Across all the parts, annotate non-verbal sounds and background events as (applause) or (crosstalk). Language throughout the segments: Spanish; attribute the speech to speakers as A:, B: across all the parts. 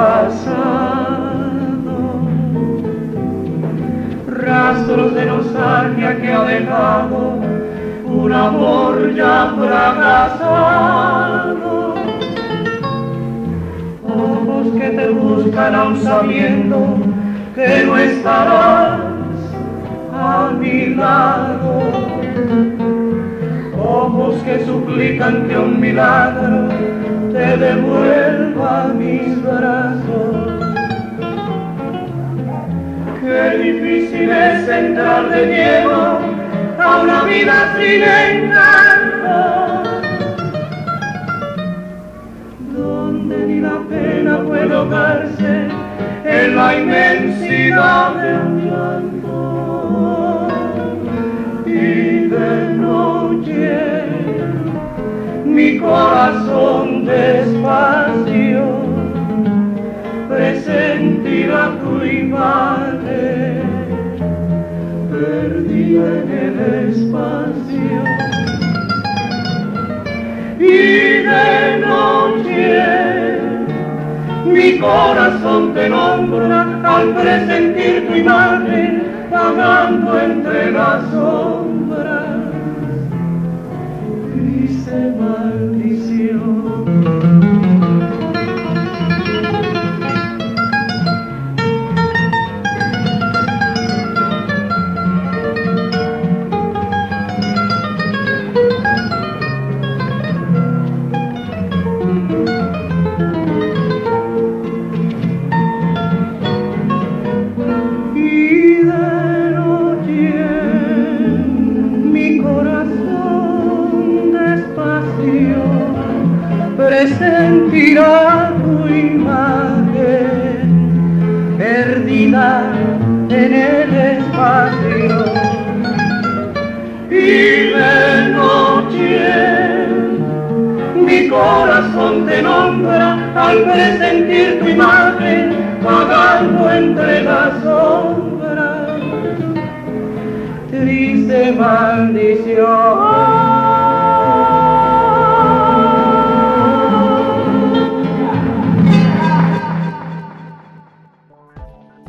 A: Pasado. Rastros de nostalgia que ha dejado un amor ya fracasado. Ojos que te buscan aún sabiendo que no estarás a mi lado ojos que suplican que un milagro te devuelva mis brazos. Qué difícil es entrar de lleno a una vida sin encanto, donde ni la pena puede ahogarse en la inmensidad de un llanto y de noche mi corazón despacio presentirá tu imagen perdida en el espacio y de noche mi corazón te nombra al presentir tu imagen vagando entre las sombras. Corazón te nombra al presentir tu imagen vagando entre las sombras. Triste maldición.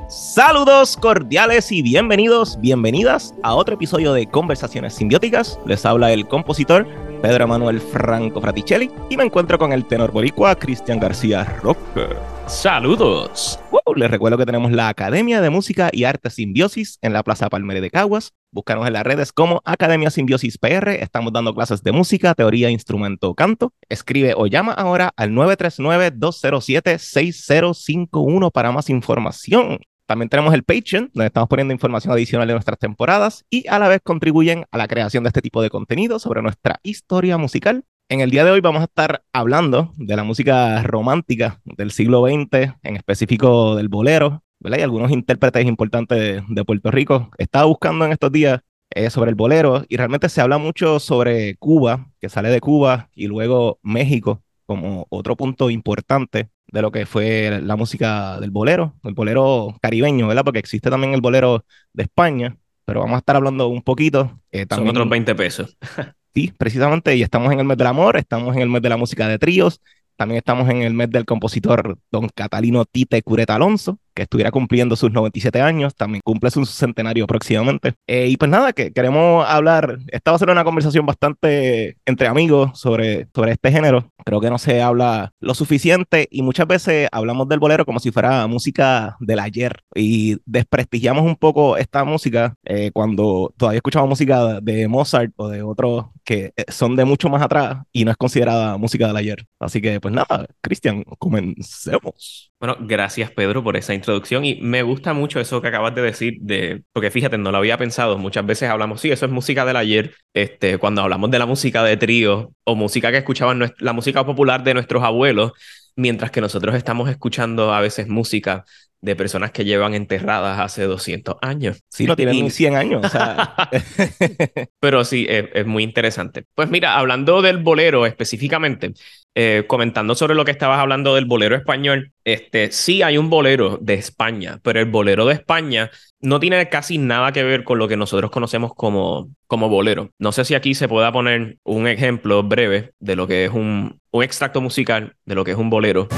B: Saludos cordiales y bienvenidos, bienvenidas a otro episodio de Conversaciones Simbióticas. Les habla el compositor Pedro Manuel Franco Fraticelli y me encuentro con el tenor boricua Cristian García Roque.
C: Saludos.
B: Wow, les recuerdo que tenemos la Academia de Música y Arte Simbiosis en la Plaza Palmere de Caguas. Búscanos en las redes como Academia Simbiosis PR. Estamos dando clases de música, teoría, instrumento, canto. Escribe o llama ahora al 939-207-6051 para más información. También tenemos el Patreon, donde estamos poniendo información adicional de nuestras temporadas y a la vez contribuyen a la creación de este tipo de contenido sobre nuestra historia musical. En el día de hoy vamos a estar hablando de la música romántica del siglo XX, en específico del bolero, ¿verdad? Y algunos intérpretes importantes de, Puerto Rico. Estaba buscando en estos días eh, sobre el bolero y realmente se habla mucho sobre Cuba, que sale de Cuba, y luego México como otro punto importante de lo que fue la música del bolero, el bolero caribeño, ¿verdad? Porque existe también el bolero de España, pero vamos a estar hablando un poquito.
C: Eh, también, Son otros 20 pesos. (laughs)
B: sí, precisamente, y estamos en el mes del amor, estamos en el mes de la música de tríos, también estamos en el mes del compositor don Catalino Tite Cureta Alonso, que estuviera cumpliendo sus 97 años, también cumple su centenario próximamente. Eh, y pues nada, que queremos hablar, esta va a ser una conversación bastante entre amigos sobre, sobre este género. Creo que no se habla lo suficiente y muchas veces hablamos del bolero como si fuera música del ayer y desprestigiamos un poco esta música eh, cuando todavía escuchamos música de Mozart o de otros que eh, son de mucho más atrás y no es considerada música del ayer. Así que pues nada, Cristian, comencemos.
C: Bueno, gracias Pedro por esa introducción y me gusta mucho eso que acabas de decir de porque fíjate, no lo había pensado, muchas veces hablamos, sí, eso es música del ayer, este cuando hablamos de la música de trío o música que escuchaban la música popular de nuestros abuelos, mientras que nosotros estamos escuchando a veces música de personas que llevan enterradas hace 200 años.
B: Sí, no tienen ni 100 años. O sea. (laughs)
C: Pero sí, es, muy interesante. Pues mira, hablando del bolero específicamente, eh, comentando sobre lo que estabas hablando del bolero español, este, sí hay un bolero de España, pero el bolero de España no tiene casi nada que ver con lo que nosotros conocemos como, como bolero. No sé si aquí se pueda poner un ejemplo breve de lo que es un, un extracto musical de lo que es un bolero.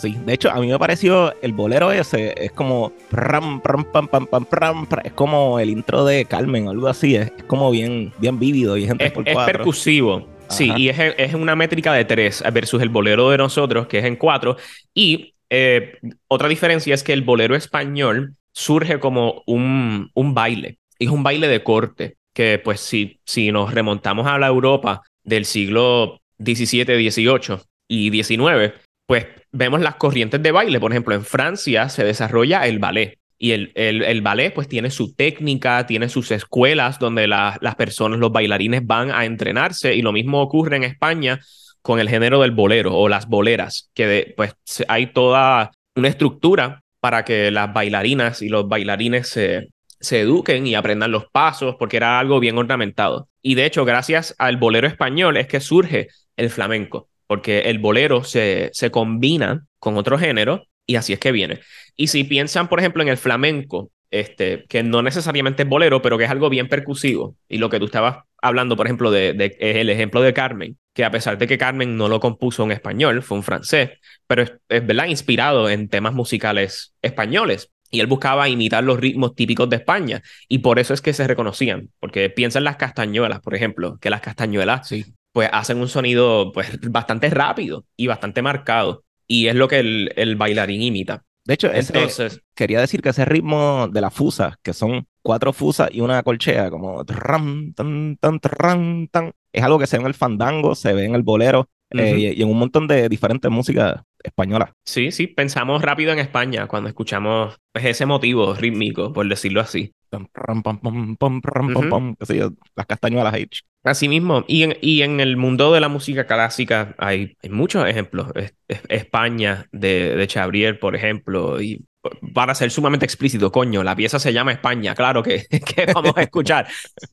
B: Sí, de hecho, a mí me pareció el bolero ese, es como pam, pam, pam, pam, pam, pam, es como el intro de Carmen, algo así, es, como bien, bien vívido y gente
C: es, por es percusivo. Sí, y es, es, una métrica de tres versus el bolero de nosotros, que es en cuatro. Y eh, otra diferencia es que el bolero español surge como un, un baile, es un baile de corte, que pues si, si nos remontamos a la Europa del siglo XVII, XVIII y XIX, pues vemos las corrientes de baile. Por ejemplo, en Francia se desarrolla el ballet. Y el, el, ballet pues tiene su técnica, tiene sus escuelas donde las personas, los bailarines van a entrenarse y lo mismo ocurre en España con el género del bolero o las boleras, que pues hay toda una estructura para que las bailarinas y los bailarines se, se eduquen y aprendan los pasos, porque era algo bien ornamentado. Y de hecho, gracias al bolero español es que surge el flamenco porque el bolero se, se combina con otro género y así es que viene. Y si piensan, por ejemplo, en el flamenco, este, que no necesariamente es bolero, pero que es algo bien percusivo, y lo que tú estabas hablando, por ejemplo, de, es el ejemplo de Carmen, que a pesar de que Carmen no lo compuso en español, fue un francés, pero es, es ¿verdad? inspirado en temas musicales españoles. Y él buscaba imitar los ritmos típicos de España. Y por eso es que se reconocían. Porque piensa en las castañuelas, por ejemplo, que las castañuelas sí pues hacen un sonido pues bastante rápido y bastante marcado. Y es lo que el, el bailarín imita.
B: De hecho, Entonces, quería decir que ese ritmo de la fusa, que son cuatro fusas y una colchea, como tan, tan, tan, tan, es algo que se ve en el fandango, se ve en el bolero eh, y, en un montón de diferentes músicas españolas.
C: Sí, sí, pensamos rápido en España cuando escuchamos pues, ese motivo rítmico, por decirlo así.
B: las castañuelas ahí.
C: Así mismo, y en, y en el mundo de la música clásica hay, muchos ejemplos. España de, de Chabrier, por ejemplo, y para ser sumamente explícito, coño, la pieza se llama España, claro que, (laughs) que vamos a escuchar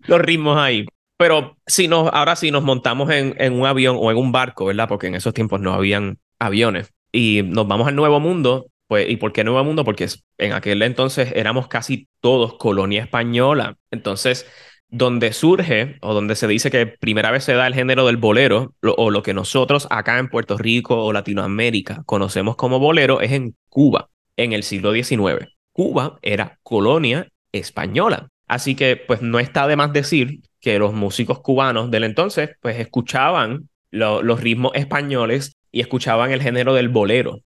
C: los ritmos ahí. Pero si nos, ahora sí nos montamos en, en, un avión o en un barco, ¿verdad? Porque en esos tiempos no habían aviones. Y nos vamos al Nuevo Mundo. Pues, ¿y por qué Nuevo Mundo? Porque en aquel entonces éramos casi todos colonia española. Entonces, donde surge o donde se dice que primera vez se da el género del bolero, o lo que nosotros acá en Puerto Rico o Latinoamérica conocemos como bolero, es en Cuba, en el siglo XIX. Cuba era colonia española. Así que, pues, no está de más decir que los músicos cubanos del entonces pues escuchaban los ritmos españoles y escuchaban el género del bolero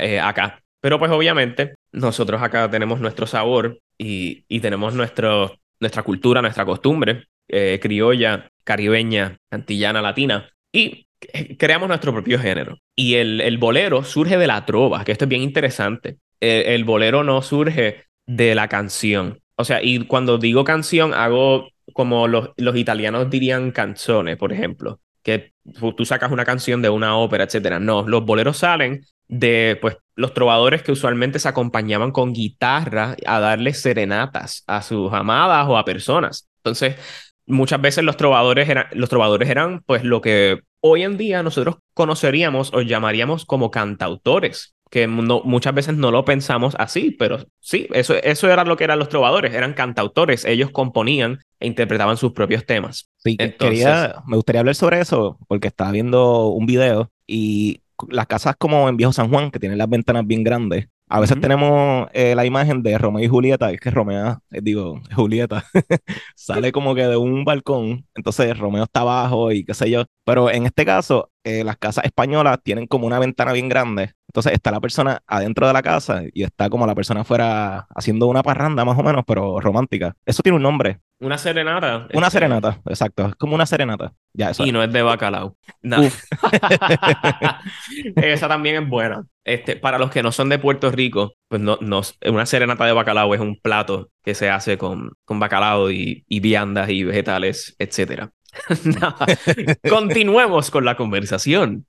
C: eh, acá. Pero pues obviamente nosotros acá tenemos nuestro sabor y, y tenemos nuestro, nuestra cultura, nuestra costumbre eh, criolla, caribeña, antillana, latina y creamos nuestro propio género. Y el, el bolero surge de la trova, que esto es bien interesante. el bolero no surge de la canción. O sea, y cuando digo canción hago como los, los italianos dirían canzones, por ejemplo, que tú sacas una canción de una ópera, etcétera. No, los boleros salen de pues los trovadores que usualmente se acompañaban con guitarra a darle serenatas a sus amadas o a personas. Entonces, muchas veces los trovadores eran los trovadores eran pues lo que hoy en día nosotros conoceríamos o llamaríamos como cantautores, que muchas veces no lo pensamos así, pero sí, eso, eso era lo que eran los trovadores, eran cantautores, ellos componían e interpretaban sus propios temas.
B: Sí, quería, me gustaría hablar sobre eso porque estaba viendo un video y las casas como en Viejo San Juan, que tienen las ventanas bien grandes, a veces tenemos eh, la imagen de Romeo y Julieta, es que Romeo, eh, digo, (laughs) Julieta, (laughs) sale como que de un balcón, entonces Romeo está abajo y qué sé yo. Pero en este caso, eh, las casas españolas tienen como una ventana bien grande, entonces está la persona adentro de la casa y está como la persona afuera haciendo una parranda más o menos, pero romántica. Eso tiene un nombre.
C: Una serenata.
B: Una este, serenata, exacto. Es como una serenata. Ya, eso
C: y no es de bacalao. No. (laughs) Esa también es buena. Este, para los que no son de Puerto Rico, pues no, no, una serenata de bacalao es un plato que se hace con, con bacalao y, y viandas y vegetales, etc. (laughs) (laughs) Continuemos con la conversación.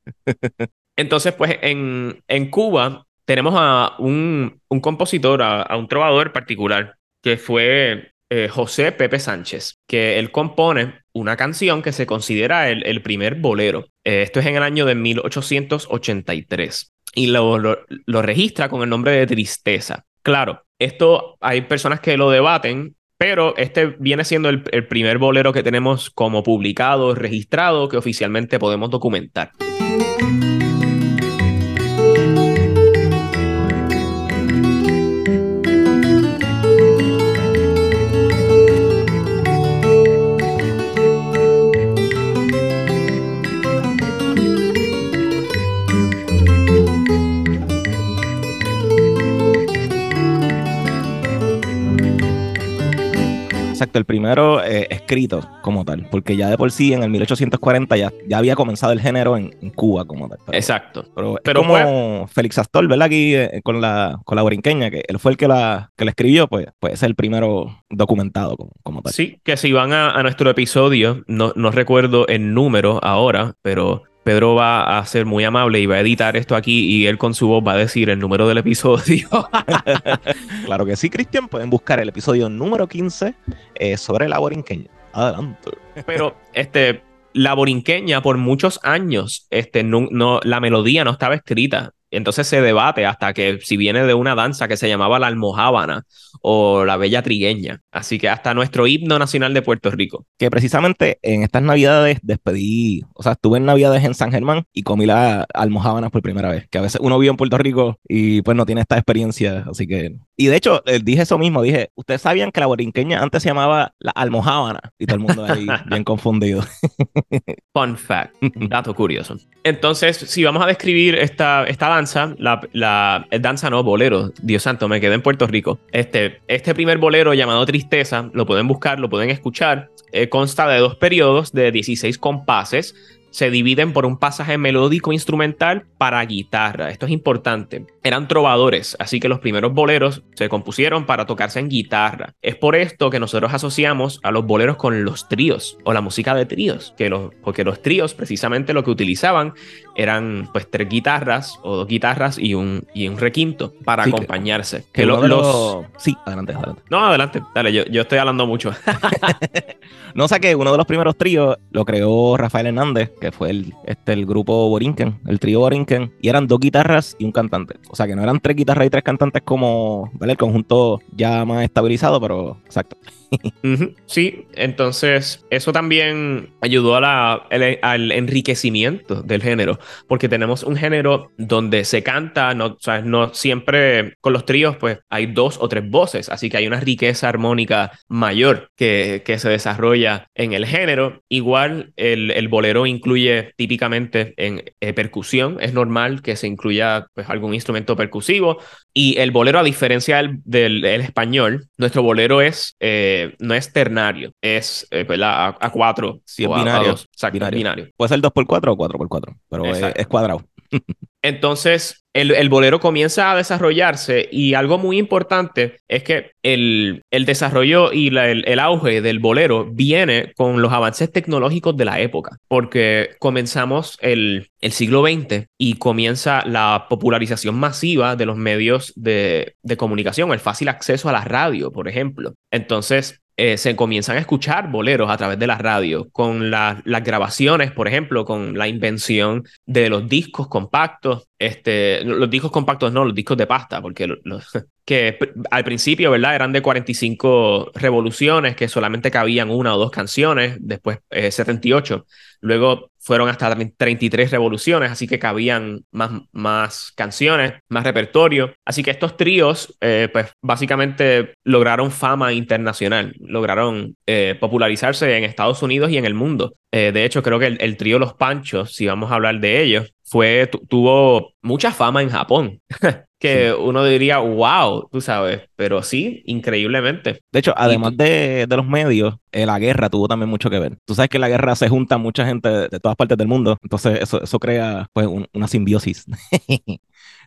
C: Entonces, pues en, en Cuba tenemos a un, un compositor, a, un trovador particular, que fue eh, José Pepe Sánchez, que él compone una canción que se considera el, primer bolero. Eh, esto es en el año de 1883 y lo, lo, registra con el nombre de Tristeza. Claro, esto hay personas que lo debaten, pero este viene siendo el, el primer bolero que tenemos como publicado, registrado, que oficialmente podemos documentar.
B: Exacto, el primero eh, escrito como tal, porque ya de por sí en el 1840 ya, ya había comenzado el género en, Cuba como tal.
C: Exacto.
B: Pero, como Félix Astor, ¿verdad? Aquí eh, con, la, con la borinqueña, que él fue el que la, que la escribió, pues, pues es el primero documentado como, tal.
C: Sí, que si van a, nuestro episodio, no, no recuerdo el número ahora, pero Pedro va a ser muy amable y va a editar esto aquí y él con su voz va a decir el número del episodio. (laughs)
B: claro que sí, Cristian. Pueden buscar el episodio número 15 eh, sobre la borinqueña. Adelante.
C: Pero, este, la borinqueña por muchos años, este, no, la melodía no estaba escrita. Entonces se debate hasta que si viene de una danza que se llamaba la almohábana o la bella trigueña. Así que hasta nuestro himno nacional de Puerto Rico.
B: Que precisamente en estas navidades despedí, o sea, estuve en navidades en San Germán y comí la almohábana por primera vez. Que a veces uno vive en Puerto Rico y pues no tiene esta experiencia. Así que... Y de hecho, eh, dije eso mismo, dije, ustedes sabían que la borinqueña antes se llamaba la almohábana y todo el mundo ahí (laughs) bien confundido. (laughs)
C: Fun fact, dato curioso. Entonces, si vamos a describir esta, esta danza, la, la danza no, bolero, Dios santo, me quedé en Puerto Rico. Este, este primer bolero llamado Tristeza, lo pueden buscar, lo pueden escuchar, eh, consta de dos periodos de 16 compases se dividen por un pasaje melódico instrumental para guitarra. Esto es importante. Eran trovadores, así que los primeros boleros se compusieron para tocarse en guitarra. Es por esto que nosotros asociamos a los boleros con los tríos o la música de tríos, que los, porque los tríos precisamente lo que utilizaban eran pues tres guitarras o dos guitarras y un, y un requinto para acompañarse.
B: Que, los... Sí, adelante, adelante.
C: No, adelante, dale, yo, yo estoy hablando mucho. (laughs) (laughs)
B: no sé que uno de los primeros tríos lo creó Rafael Hernández, que fue el, este, el grupo Borinquen, el trío Borinquen, y eran dos guitarras y un cantante. O sea que no eran tres guitarras y tres cantantes como el conjunto ya más estabilizado, pero exacto. (laughs)
C: Sí, entonces eso también ayudó a la, al enriquecimiento del género, porque tenemos un género donde se canta, no, no siempre con los tríos, pues hay dos o tres voces, así que hay una riqueza armónica mayor que, que se desarrolla en el género. Igual el, el bolero incluye típicamente en eh, percusión, es normal que se incluya pues, algún instrumento percusivo, y el bolero, a diferencia del, del, español, nuestro bolero es... Eh, no es ternario, es eh, A, cuatro.
B: Sí, es binario.
C: binario.
B: Puede ser 2x4 o 4x4, pero es, cuadrado.
C: Entonces, el, bolero comienza a desarrollarse y algo muy importante es que el, desarrollo y el, auge del bolero viene con los avances tecnológicos de la época, porque comenzamos el, siglo XX y comienza la popularización masiva de los medios de, de comunicación, el fácil acceso a la radio, por ejemplo. Entonces, eh, se comienzan a escuchar boleros a través de la radio, con las grabaciones, por ejemplo, con la invención de los discos compactos, este, los discos compactos no, los discos de pasta, porque (laughs) que al principio, ¿verdad? Eran de 45 revoluciones, que solamente cabían una o dos canciones, después 78, eh, luego fueron hasta 33 revoluciones, así que cabían más, más canciones, más repertorio. Así que estos tríos, eh, pues básicamente lograron fama internacional, lograron eh, popularizarse en Estados Unidos y en el mundo. de hecho, creo que el, el, trío Los Panchos, si vamos a hablar de ellos, fue, tuvo mucha fama en Japón. (laughs) que uno diría, wow, tú sabes, pero sí, increíblemente.
B: De hecho, además de, de, los medios, eh, la guerra tuvo también mucho que ver. Tú sabes que en la guerra se junta mucha gente de, todas partes del mundo, entonces eso, eso crea pues una simbiosis. (laughs)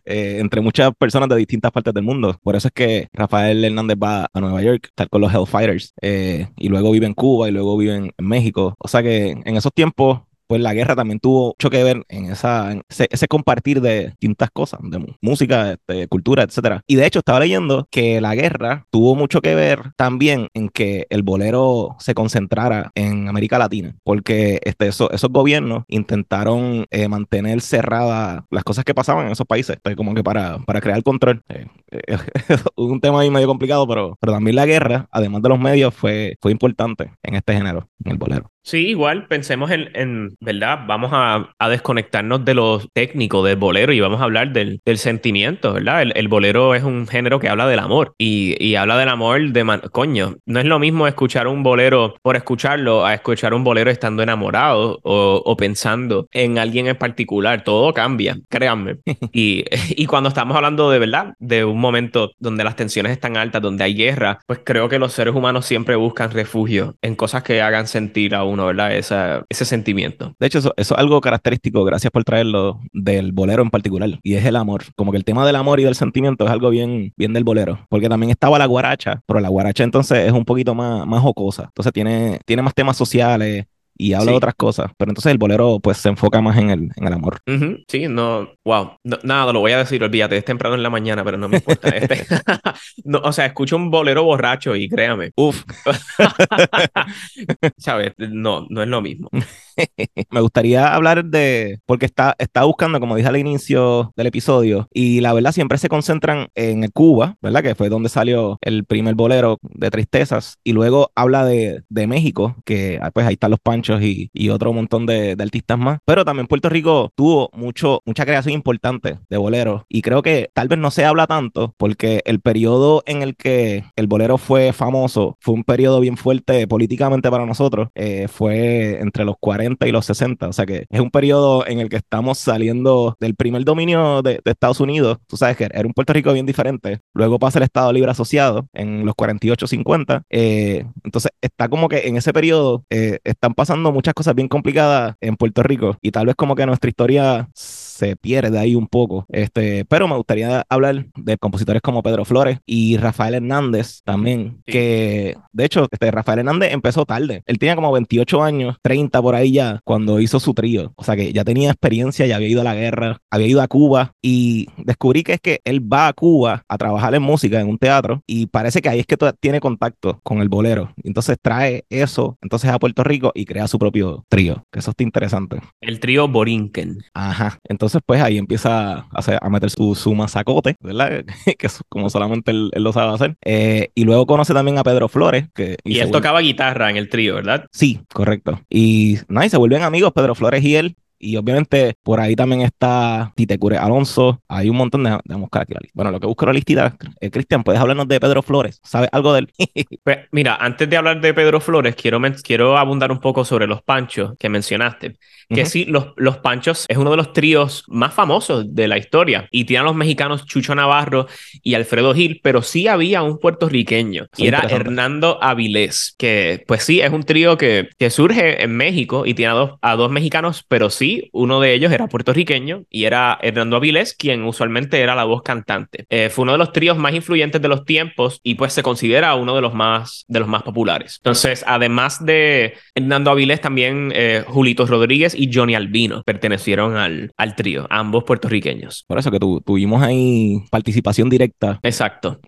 B: Eh, entre muchas personas de distintas partes del mundo. Por eso es que Rafael Hernández va a Nueva York, estar con los Hellfighters, eh, y luego vive en Cuba y luego vive en México. O sea que en esos tiempos pues la guerra también tuvo mucho que ver en, esa, ese, compartir de distintas cosas, de música, este, cultura, etcétera. Y de hecho estaba leyendo que la guerra tuvo mucho que ver también en que el bolero se concentrara en América Latina, porque este, esos gobiernos intentaron eh, mantener cerradas las cosas que pasaban en esos países, pues, como que para, para crear control. Eh, eh, (laughs) un tema ahí medio complicado, pero, pero también la guerra, además de los medios, fue, fue importante en este género, en el bolero.
C: Sí, igual pensemos en, ¿verdad? Vamos a, desconectarnos de lo técnico del bolero y vamos a hablar del, sentimiento, ¿verdad? El, bolero es un género que habla del amor y, habla del amor de man coño. No es lo mismo escuchar un bolero por escucharlo a escuchar un bolero estando enamorado o, pensando en alguien en particular. Todo cambia, créanme. (laughs) y, y cuando estamos hablando de verdad, de un momento donde las tensiones están altas, donde hay guerra, pues creo que los seres humanos siempre buscan refugio en cosas que hagan sentir a uno Esa, ese sentimiento.
B: De hecho, eso, eso, es algo característico, gracias por traerlo, del bolero en particular, y es el amor. Como que el tema del amor y del sentimiento es algo bien, bien del bolero, porque también estaba la guaracha, pero la guaracha entonces es un poquito más, más jocosa. Entonces tiene, tiene más temas sociales, y habla de otras cosas. Pero entonces el bolero pues se enfoca más en el, en el amor.
C: Sí, no, wow. nada, lo voy a decir, olvídate, es temprano en la mañana, pero no me importa. Este. (laughs) no, o sea, escucho un bolero borracho y créame.
B: Uf. (laughs)
C: ¿Sabes? No, no es lo mismo. (laughs)
B: me gustaría hablar de, porque está, está buscando, como dije al inicio del episodio, y la verdad siempre se concentran en Cuba, ¿verdad? Que fue donde salió el primer bolero de tristezas, y luego habla de, de México, que ah, pues ahí están los panchos y, y otro montón de, de, artistas más, pero también Puerto Rico tuvo mucho, mucha creación importante de boleros, y creo que tal vez no se habla tanto, porque el periodo en el que el bolero fue famoso fue un periodo bien fuerte políticamente para nosotros, eh, fue entre los 40 y los 60. O sea que es un periodo en el que estamos saliendo del primer dominio de, Estados Unidos. Tú sabes que era un Puerto Rico bien diferente. Luego pasa el Estado Libre Asociado en los 48-50. Eh, entonces está como que en ese periodo eh, están pasando muchas cosas bien complicadas en Puerto Rico y tal vez como que nuestra historia se pierde ahí un poco. Este, pero me gustaría hablar de compositores como Pedro Flores y Rafael Hernández también, que de hecho este, Rafael Hernández empezó tarde. Él tenía como 28 años, 30 por ahí ya, cuando hizo su trío. O sea que ya tenía experiencia, ya había ido a la guerra, había ido a Cuba y descubrí que es que él va a Cuba a trabajar en música en un teatro y parece que ahí es que tiene contacto con el bolero. Entonces trae eso entonces a Puerto Rico y crea su propio trío, que eso está interesante.
C: El trío Borinquen.
B: Ajá. Entonces pues ahí empieza a, meter su, su masacote, ¿verdad? (laughs) que es como solamente él, lo sabe hacer. Eh, y luego conoce también a Pedro Flores. Que,
C: y, él tocaba guitarra en el trío, ¿verdad?
B: Sí, correcto. Y, no, y se vuelven amigos Pedro Flores y él. Y obviamente por ahí también está Tite Cure Alonso. Hay un montón de. de buscar aquí la lista. Bueno, lo que busco la listita. Eh, Cristian, ¿puedes hablarnos de Pedro Flores? ¿Sabes algo de él? (laughs)
C: pues, mira, antes de hablar de Pedro Flores, quiero, quiero abundar un poco sobre los panchos que mencionaste. Que sí, los, los Panchos es uno de los tríos más famosos de la historia. Y tienen los mexicanos Chucho Navarro y Alfredo Gil, pero sí había un puertorriqueño. y era Hernando Avilés. Que, pues sí, es un trío que, que surge en México y tiene a dos, a dos mexicanos, pero sí sí, uno de ellos era puertorriqueño y era Hernando Avilés, quien usualmente era la voz cantante. Eh, fue uno de los tríos más influyentes de los tiempos y pues se considera uno de los más, de los más populares. Entonces, además de Hernando Avilés, también eh, Julito Rodríguez y Johnny Albino pertenecieron al, al trío, ambos puertorriqueños.
B: Por eso que tu- tuvimos ahí participación directa (laughs)
C: Exacto,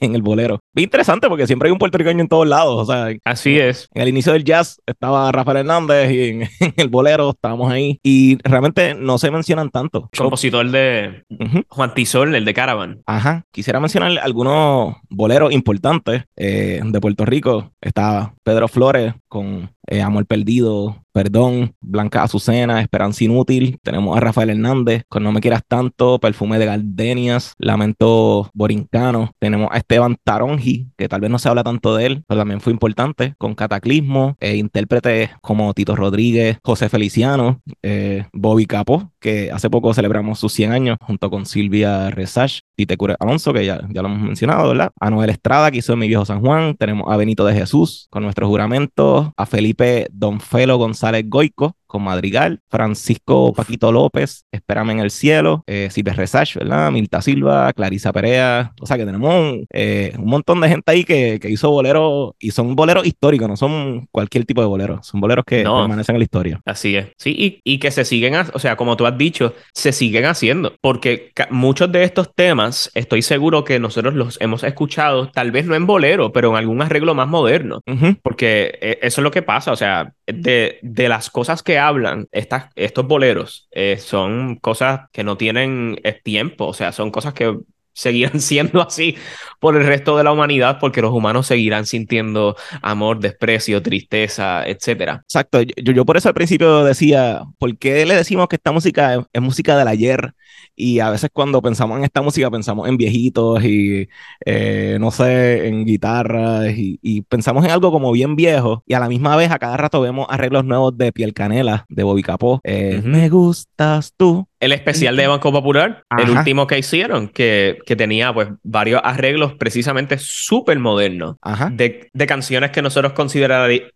B: en el bolero. Interesante porque siempre hay un puertorriqueño en todos lados. O sea,
C: así es.
B: En el inicio del jazz estaba Rafael Hernández y en, (laughs) en el bolero estábamos ahí. Y realmente no se mencionan tanto.
C: Compositor de. Juan Tizol, el de Caravan.
B: Ajá. Quisiera mencionar algunos boleros importantes eh, de Puerto Rico. Está Pedro Flores con eh, Amor Perdido, Perdón, Blanca Azucena, Esperanza Inútil. Tenemos a Rafael Hernández con No Me Quieras Tanto, Perfume de Gardenias, Lamento Borincano. Tenemos a Esteban Taronji, que tal vez no se habla tanto de él, pero también fue importante, con Cataclismo, eh, intérpretes como Tito Rodríguez, José Feliciano, eh, Bobby Capó, que hace poco celebramos sus 100 años junto con Silvia Resach, Tite Cure Alonso, que ya, ya lo hemos mencionado, ¿verdad? A Noel Estrada, que hizo Mi Viejo San Juan. Tenemos a Benito de Jesús con nuestro juramento, a Felipe Donfelo González Goico con Madrigal, Francisco Paquito López, Espérame en el Cielo, eh, Silvia Resach, ¿verdad? Milta Silva, Clarisa Perea. O sea que tenemos un, eh, un montón de gente ahí que, que hizo boleros y son boleros históricos, no son cualquier tipo de boleros, son boleros que
C: No.
B: permanecen en la historia.
C: Así es. Sí, y, y que se siguen, o sea, como tú has dicho, se siguen haciendo. Porque muchos de estos temas, estoy seguro que nosotros los hemos escuchado, tal vez no en bolero, pero en algún arreglo más moderno. Porque eh, eso es lo que pasa, o sea, de, de las cosas que hablan estas, estos boleros, eh, son cosas que no tienen eh, tiempo, o sea, son cosas que (laughs) seguirán siendo así por el resto de la humanidad porque los humanos seguirán sintiendo amor, desprecio, tristeza, etcétera.
B: Exacto, yo, yo por eso al principio decía, ¿por qué le decimos que esta música es, es música del ayer? Y a veces cuando pensamos en esta música pensamos en viejitos y eh, no sé, en guitarras y, y pensamos en algo como bien viejo y a la misma vez a cada rato vemos arreglos nuevos de Piel Canela, de Bobby Capó. Eh. Me gustas tú.
C: El especial de Banco Popular, el último que hicieron, que, que tenía pues varios arreglos precisamente súper modernos de, de canciones que nosotros consideraríamos,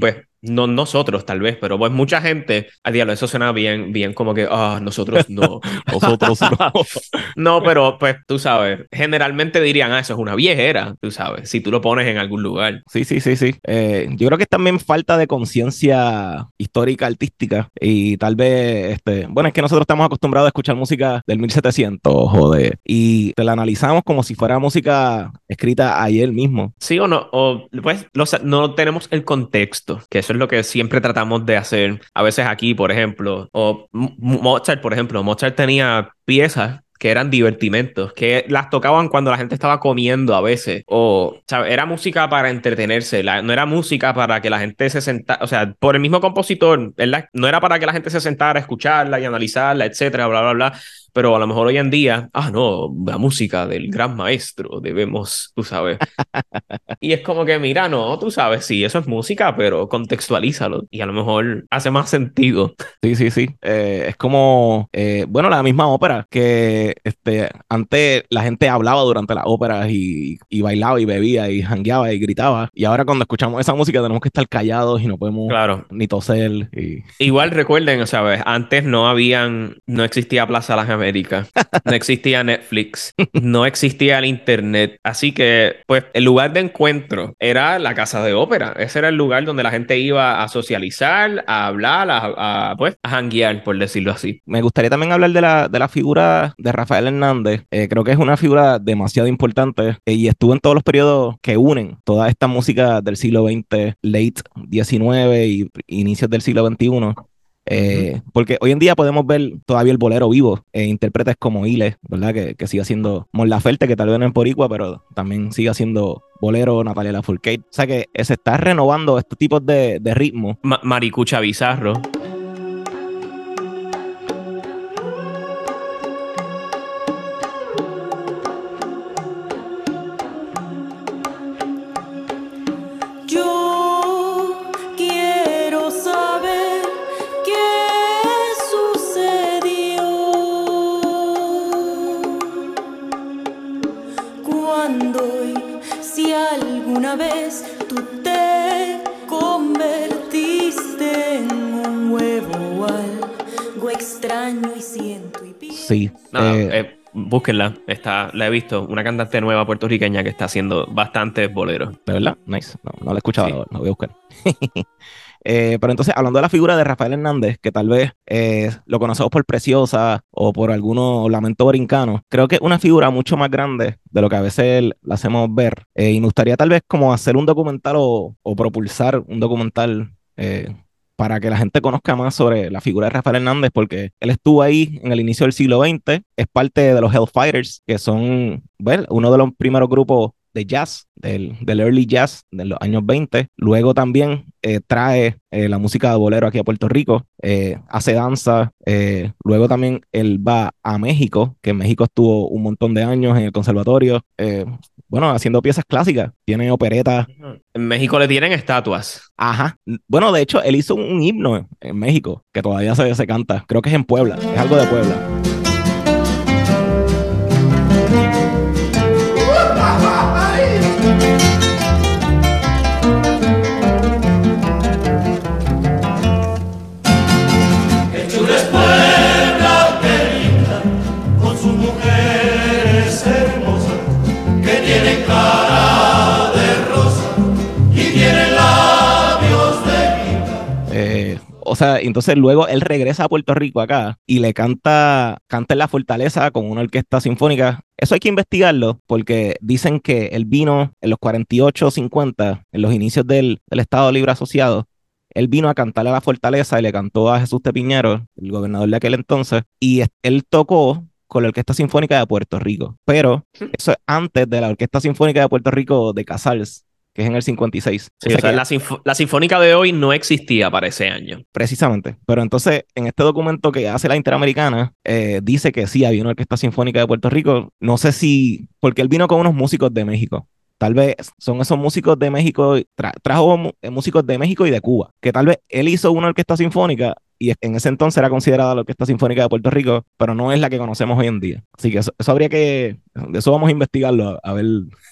C: pues no nosotros tal vez, pero pues mucha gente, a diablo, eso suena bien, bien como que, ah, nosotros no, (laughs)
B: Nosotros no. (laughs)
C: no, pero pues tú sabes, generalmente dirían, ah, eso es una viejera, tú sabes, si tú lo pones en algún lugar.
B: Sí, sí, sí, sí. Eh, yo creo que es también falta de conciencia histórica, artística y tal vez, este, bueno, es que nosotros estamos acostumbrados a escuchar música del 1700, joder, y te la analizamos como si fuera música escrita ayer mismo.
C: Sí o no, o pues los- no tenemos el contexto, que es lo que siempre tratamos de hacer. A veces aquí, por ejemplo, o Mozart, por ejemplo, Mozart tenía piezas que eran divertimentos, que las tocaban cuando la gente estaba comiendo a veces, o ¿sabes? era música para entretenerse, la- no era música para que la gente se sentara, o sea, por el mismo compositor, ¿verdad? No era para que la gente se sentara a escucharla y analizarla, etcétera, bla, bla, bla. Pero a lo mejor hoy en día, ah, no, la música del gran maestro, debemos, tú sabes. Y es como que, mira, no, tú sabes, sí, eso es música, pero contextualízalo y a lo mejor hace más sentido.
B: Sí, sí, sí. Eh, es como, eh, bueno, la misma ópera, que este, antes la gente hablaba durante las óperas y, y bailaba y bebía y jangueaba y gritaba. Y ahora cuando escuchamos esa música tenemos que estar callados y no podemos
C: Claro.
B: ni toser. Y...
C: Igual recuerden, o sea, ves, antes no habían, no existía Plaza Las Américas, no existía Netflix, no existía el Internet. Así que, pues, el lugar de encuentro era la casa de ópera. Ese era el lugar donde la gente iba a socializar, a hablar, a, a, pues, a janguear, por decirlo así.
B: Me gustaría también hablar de la, de la figura de Rafael Hernández. Eh, creo que es una figura demasiado importante eh, y estuvo en todos los periodos que unen toda esta música del siglo XX, late 19 y inicios del siglo XXI. Eh, Porque hoy en día podemos ver todavía el bolero vivo, eh, intérpretes como Ile, ¿verdad? Que, que sigue haciendo Mon Laferte, que tal vez no es boricua, pero también sigue haciendo bolero, Natalia Lafourcade. O sea que se está renovando estos tipos de, de ritmos.
C: Ma- Maricucha Bizarro. Búsquenla. Está, la he visto. Una cantante nueva puertorriqueña que está haciendo bastantes boleros.
B: de verdad, nice. No, no la he escuchado,
C: Sí.
B: la voy a buscar. (laughs) Eh, pero entonces, hablando de la figura de Rafael Hernández, que tal vez eh, lo conocemos por Preciosa o por algunos Lamento Brincano, creo que es una figura mucho más grande de lo que a veces la hacemos ver. Eh, y me gustaría tal vez como hacer un documental o, o propulsar un documental eh, para que la gente conozca más sobre la figura de Rafael Hernández, porque él estuvo ahí en el inicio del siglo XX, es parte de los Hellfighters, que son bueno, uno de los primeros grupos de jazz, del, del early jazz de los años 20. Luego también eh, trae eh, la música de bolero aquí a Puerto Rico, eh, hace danza. luego también él va a México, que en México estuvo un montón de años en el conservatorio, bueno, haciendo piezas clásicas. Tiene operetas.
C: En México le tienen estatuas.
B: Ajá. Bueno, de hecho, él hizo un, un himno en México que todavía se, se canta. Creo que es en Puebla. Es algo de Puebla. Sea, entonces luego él regresa a Puerto Rico acá y le canta, canta en la fortaleza con una orquesta sinfónica. Eso hay que investigarlo porque dicen que él vino en los 48, 50, en los inicios del, del Estado Libre Asociado. Él vino a cantarle a la fortaleza y le cantó a Jesús de Piñero, el gobernador de aquel entonces, y él tocó con la Orquesta Sinfónica de Puerto Rico. Pero eso es antes de la Orquesta Sinfónica de Puerto Rico de Casals, que es en el 56.
C: Sí,
B: O sea
C: la, sinfónica de hoy no existía para ese año.
B: Precisamente. Pero entonces, en este documento que hace la Interamericana, eh, dice que sí, había una orquesta sinfónica de Puerto Rico. No sé si, porque él vino con unos músicos de México. Tal vez son esos músicos de México, tra- trajo músicos de México y de Cuba, que tal vez él hizo una orquesta sinfónica y en ese entonces era considerada la Orquesta Sinfónica de Puerto Rico, pero no es la que conocemos hoy en día. Así que eso, eso habría que, de eso vamos a investigarlo, a, ver,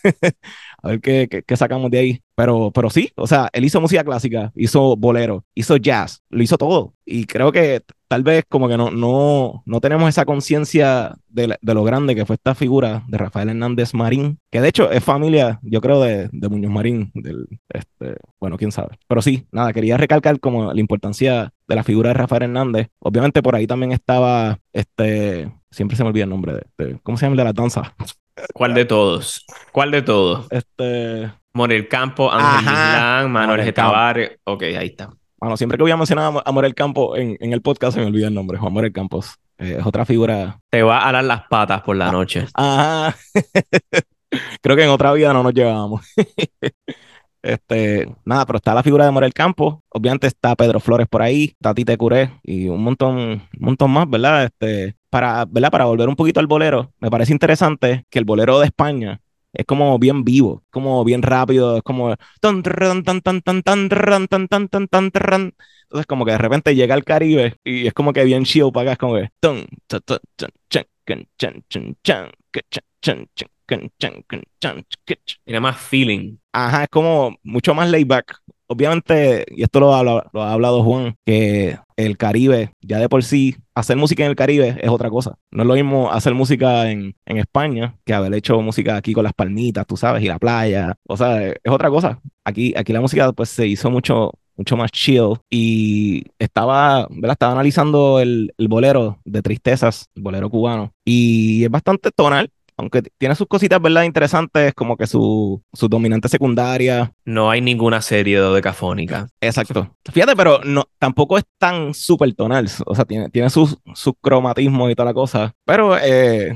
B: (laughs) a ver qué, qué- qué sacamos de ahí. Pero, pero sí, o sea, él hizo música clásica, hizo bolero, hizo jazz, lo hizo todo. Y creo que tal vez como que no, no, no tenemos esa conciencia de, de lo grande que fue esta figura de Rafael Hernández Marín, que de hecho es familia, yo creo, de, de Muñoz Marín, del, este, bueno, quién sabe. Pero sí, nada, quería recalcar como la importancia de la figura de Rafael Hernández. Obviamente por ahí también estaba, este, siempre se me olvida el nombre de, ¿cómo se llama el de la danza?
C: ¿Cuál de todos? ¿Cuál de todos?
B: Este,
C: Morel Campo, Ángel Manuel
B: Morel
C: G. Tavares. Ok, ahí está.
B: Bueno, siempre que voy a mencionar a Mo- a Morel Campo en, en el podcast se me olvida el nombre, Juan Morel Campos. Eh, es otra figura.
C: Te va a alar las patas por la noche.
B: Ajá. (laughs) Creo que en otra vida no nos llevábamos. (laughs) Este, nada, pero está la figura de Morel Campos. Obviamente está Pedro Flores por ahí, Tite Curé y un montón, un montón más, ¿verdad? Este, para, ¿verdad? Para volver un poquito al bolero, me parece interesante que el bolero de España es como bien vivo, como bien rápido, es como tan, tan, tan, tan, tan, tan, tan. Entonces como que de repente llega al Caribe y es como que bien chill para acá, es como que.
C: Tiene más feeling.
B: Ajá, es como mucho más laid back. Obviamente, y esto lo ha, lo ha hablado Juan, que el Caribe, ya de por sí, hacer música en el Caribe es otra cosa. No es lo mismo hacer música en, en España que haber hecho música aquí con las palmitas, tú sabes, y la playa. O sea, es otra cosa. Aquí, aquí la música pues se hizo mucho, mucho más chill y estaba, ¿verdad? Estaba analizando el, el bolero de tristezas, el bolero cubano, y es bastante tonal. Aunque tiene sus cositas, ¿verdad? Interesantes, como que su, su dominante secundaria,
C: No hay ninguna serie de decafónica.
B: Exacto. Fíjate, pero no, tampoco es tan súper tonal. O sea, tiene, tiene sus, sus cromatismos y toda la cosa. Pero, eh,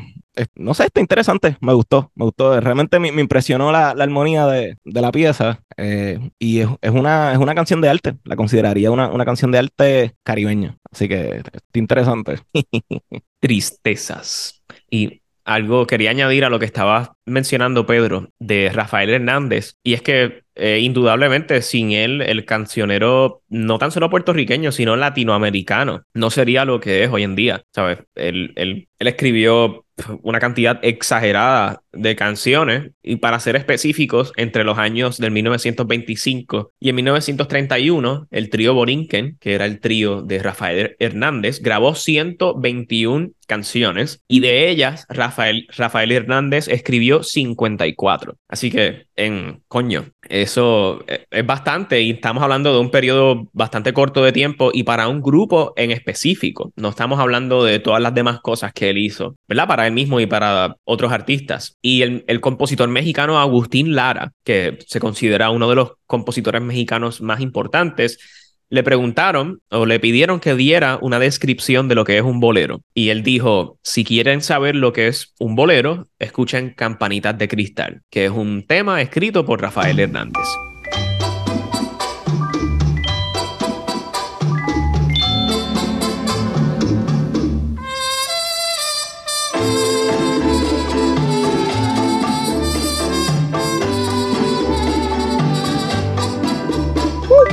B: no sé, está interesante. Me gustó, me gustó. Realmente me, me impresionó la, la armonía de, de la pieza. eh, y es, es una, es una canción de arte. La consideraría una, una canción de arte caribeña. Así que está interesante. (laughs)
C: Tristezas. Y algo quería añadir a lo que estabas mencionando, Pedro, de Rafael Hernández, y es que eh, indudablemente sin él el cancionero no tan solo puertorriqueño, sino latinoamericano no sería lo que es hoy en día, ¿sabes? Él, él, él escribió una cantidad exagerada de canciones y para ser específicos, entre los años del 1925 y en 1931, el trío Borinquen, que era el trío de Rafael Hernández, grabó 121 canciones y de ellas Rafael, Rafael Hernández escribió 54. Así que, en coño, eso eh, es bastante y estamos hablando de un periodo bastante corto de tiempo y para un grupo en específico. No estamos hablando de todas las demás cosas que él hizo, ¿verdad? Para él mismo y para otros artistas. Y el compositor mexicano Agustín Lara, que se considera uno de los compositores mexicanos más importantes, le preguntaron o le pidieron que diera una descripción de lo que es un bolero. Y él dijo, si quieren saber lo que es un bolero, escuchen Campanitas de Cristal, que es un tema escrito por Rafael Hernández.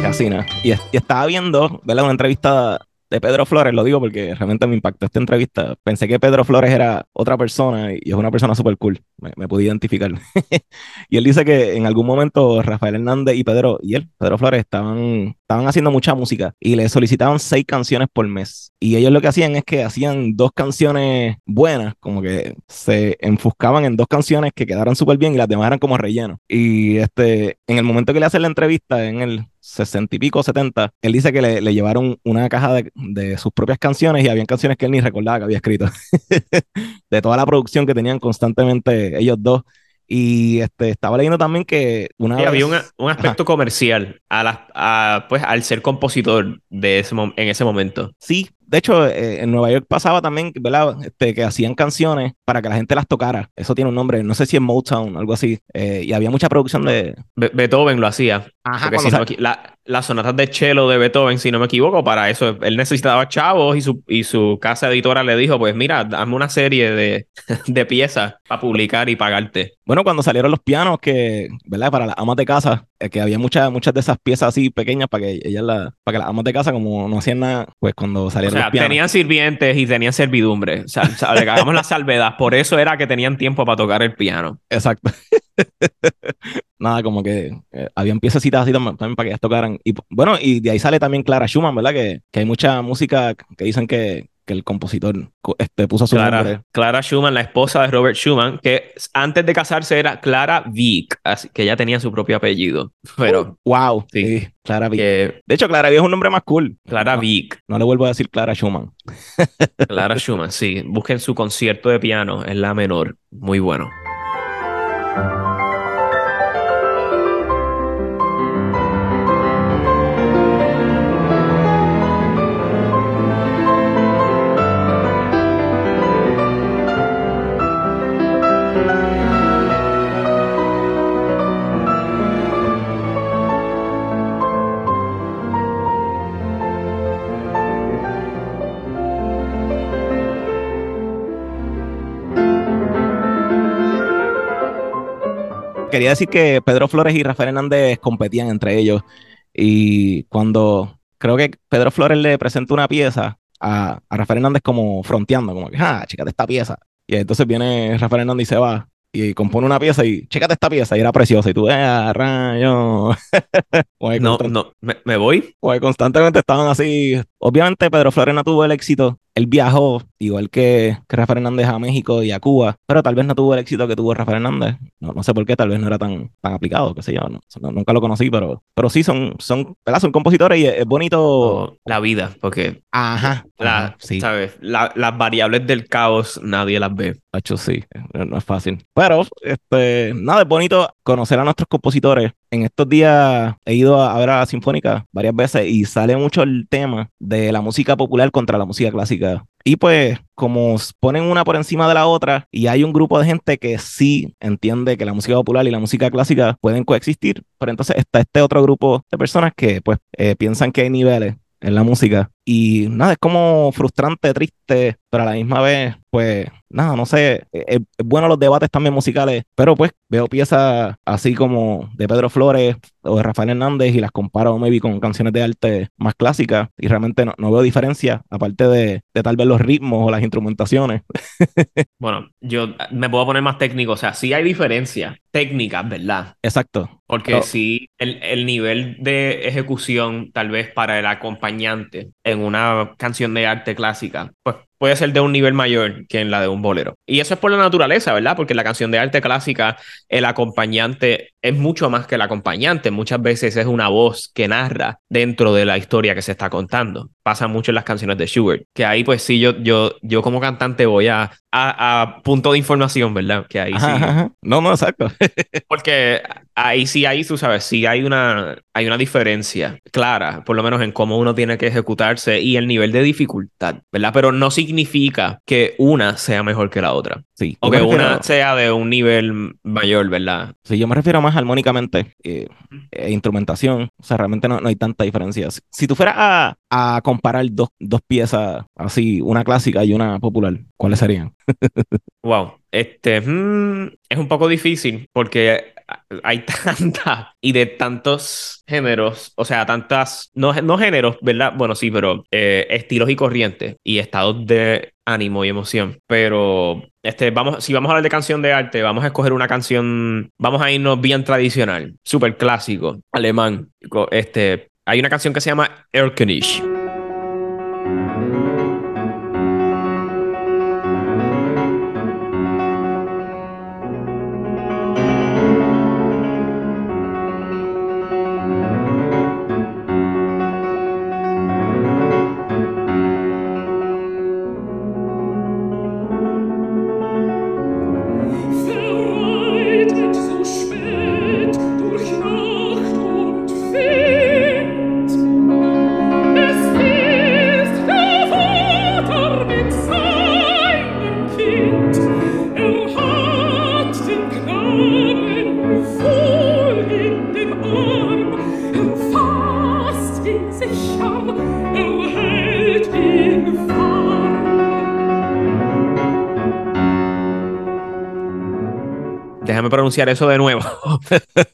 B: Casi nada. Y, y estaba viendo, ¿verdad? Una entrevista de Pedro Flores, lo digo porque realmente me impactó esta entrevista. Pensé que Pedro Flores era otra persona y es una persona súper cool. Me, me, pude identificar. (laughs) y él dice que en algún momento Rafael Hernández y Pedro, y él, Pedro Flores, estaban, estaban haciendo mucha música y le solicitaban seis canciones por mes. Y ellos lo que hacían es que hacían dos canciones buenas, como que se enfuscaban en dos canciones que quedaran súper bien y las demás eran como relleno. Y este, en el momento que le hacen la entrevista, en el sesenta y pico, 70, él dice que le, le llevaron una caja de, de, sus propias canciones y habían canciones que él ni recordaba que había escrito. (laughs) de toda la producción que tenían constantemente ellos dos. Y este, estaba leyendo también que una
C: sí,
B: vez...
C: había un, un aspecto Ajá. comercial a la, a, pues, al ser compositor de ese, en ese momento.
B: Sí, de hecho, eh, en Nueva York pasaba también, ¿verdad? Este, que hacían canciones para que la gente las tocara. Eso tiene un nombre, no sé si es Motown, algo así. Eh, y había mucha producción de...
C: Be Beethoven lo hacía.
B: Ajá,
C: si no, la, las sonatas de cello de Beethoven, si no me equivoco, para eso él necesitaba chavos y su, y su casa editora le dijo, pues mira, dame una serie de, (laughs) de piezas para publicar y pagarte.
B: Bueno, cuando salieron los pianos, que, ¿verdad? Para las amas de casa, eh, que había muchas, muchas de esas piezas así pequeñas para que ellas la, para que las amas de casa, como no hacían nada, pues cuando salieron
C: o sea,
B: los pianos.
C: tenían sirvientes y tenían servidumbre. O sea, le hagamos la salvedad. Por eso era que tenían tiempo para tocar el piano.
B: Exacto. (laughs) Nada, como que eh, habían piececitas así también, también para que ellas tocaran. Y bueno, y de ahí sale también Clara Schumann, ¿verdad? Que, que hay mucha música que dicen que, que el compositor este, puso su
C: Clara,
B: nombre.
C: Clara Schumann, la esposa de Robert Schumann, que antes de casarse era Clara Wieck, así que ella tenía su propio apellido. Pero,
B: uh, wow,
C: sí,
B: sí Clara
C: que-
B: De hecho, Clara Wieck es un nombre más cool.
C: Clara
B: no,
C: Wieck.
B: no le vuelvo a decir Clara Schumann.
C: Clara Schumann, sí. Busquen su concierto de piano en la menor. Muy bueno.
B: Quería decir que Pedro Flores y Rafael Hernández competían entre ellos. Y cuando creo que Pedro Flores le presenta una pieza a, a Rafael Hernández como fronteando, como que, ah, chécate esta pieza. Y entonces viene Rafael Hernández y se va y compone una pieza y chécate esta pieza y era preciosa. Y tú, eh, rayo. (laughs)
C: No, no, me, me voy.
B: pues constantemente estaban así. Obviamente Pedro Flores no tuvo el éxito. Él viajó, igual que, que Rafael Hernández a México y a Cuba, pero tal vez no tuvo el éxito que tuvo Rafael Hernández. No, no sé por qué, tal vez no era tan, tan aplicado, qué sé yo. no- no- nunca lo conocí, pero, pero sí son, son, ¿verdad? son compositores y es, es bonito.
C: O la vida, porque
B: Ajá.
C: la,
B: ajá, sí.
C: ¿sabes? La- las variables del caos nadie las ve.
B: Hacho, sí, no, no es fácil. Pero, este, nada, es bonito conocer a nuestros compositores. En estos días he ido a, ver a la Sinfónica varias veces y sale mucho el tema de la música popular contra la música clásica. Y pues, como ponen una por encima de la otra, y hay un grupo de gente que sí entiende que la música popular y la música clásica pueden coexistir, pero entonces está este otro grupo de personas que pues eh, piensan que hay niveles en la música. Y nada, es como frustrante, triste pero a la misma vez, pues, nada, no sé, es, es bueno los debates también musicales, pero pues veo piezas así como de Pedro Flores o de Rafael Hernández y las comparo maybe con canciones de arte más clásicas y realmente no, no veo diferencia, aparte de, de tal vez los ritmos o las instrumentaciones. (laughs)
C: Bueno, yo me puedo poner más técnico, o sea, sí hay diferencias técnicas, ¿verdad?
B: Exacto.
C: Porque
B: Pero-
C: sí, el, el nivel de ejecución, tal vez para el acompañante en una canción de arte clásica, pues puede ser de un nivel mayor que en la de un bolero. Y eso es por la naturaleza, ¿verdad? Porque en la canción de arte clásica, el acompañante es mucho más que el acompañante. Muchas veces es una voz que narra dentro de la historia que se está contando. Pasa mucho en las canciones de Schubert. Que ahí, pues sí, yo, yo, yo como cantante voy a, a, a punto de información, ¿verdad? Que ahí sí.
B: Ajá, ajá, ajá. No, no, exacto. (laughs)
C: Porque ahí sí, ahí tú sabes, sí hay una, hay una diferencia clara, por lo menos en cómo uno tiene que ejecutarse y el nivel de dificultad, ¿verdad? Pero no significa que una sea mejor que la otra.
B: Sí.
C: O
B: Yo
C: que
B: me refiero-
C: una sea de un nivel mayor, ¿verdad?
B: Sí, yo me refiero más armónicamente eh, e instrumentación. O sea, realmente no, no hay tanta diferencia. Si, si tú fueras a, a comparar dos, dos piezas así, una clásica y una popular, ¿cuáles serían? (laughs)
C: Wow. Este mm, es un poco difícil porque hay tantas (laughs) y de tantos géneros, o sea, tantas, no, no géneros, ¿verdad? Bueno, sí, pero eh, estilos y corrientes y estados de ánimo y emoción. Pero este, vamos, si vamos a hablar de canción de arte, vamos a escoger una canción, vamos a irnos bien tradicional, súper clásico, alemán. Este, hay una canción que se llama Erlkönig. Pronunciar eso de nuevo. (laughs)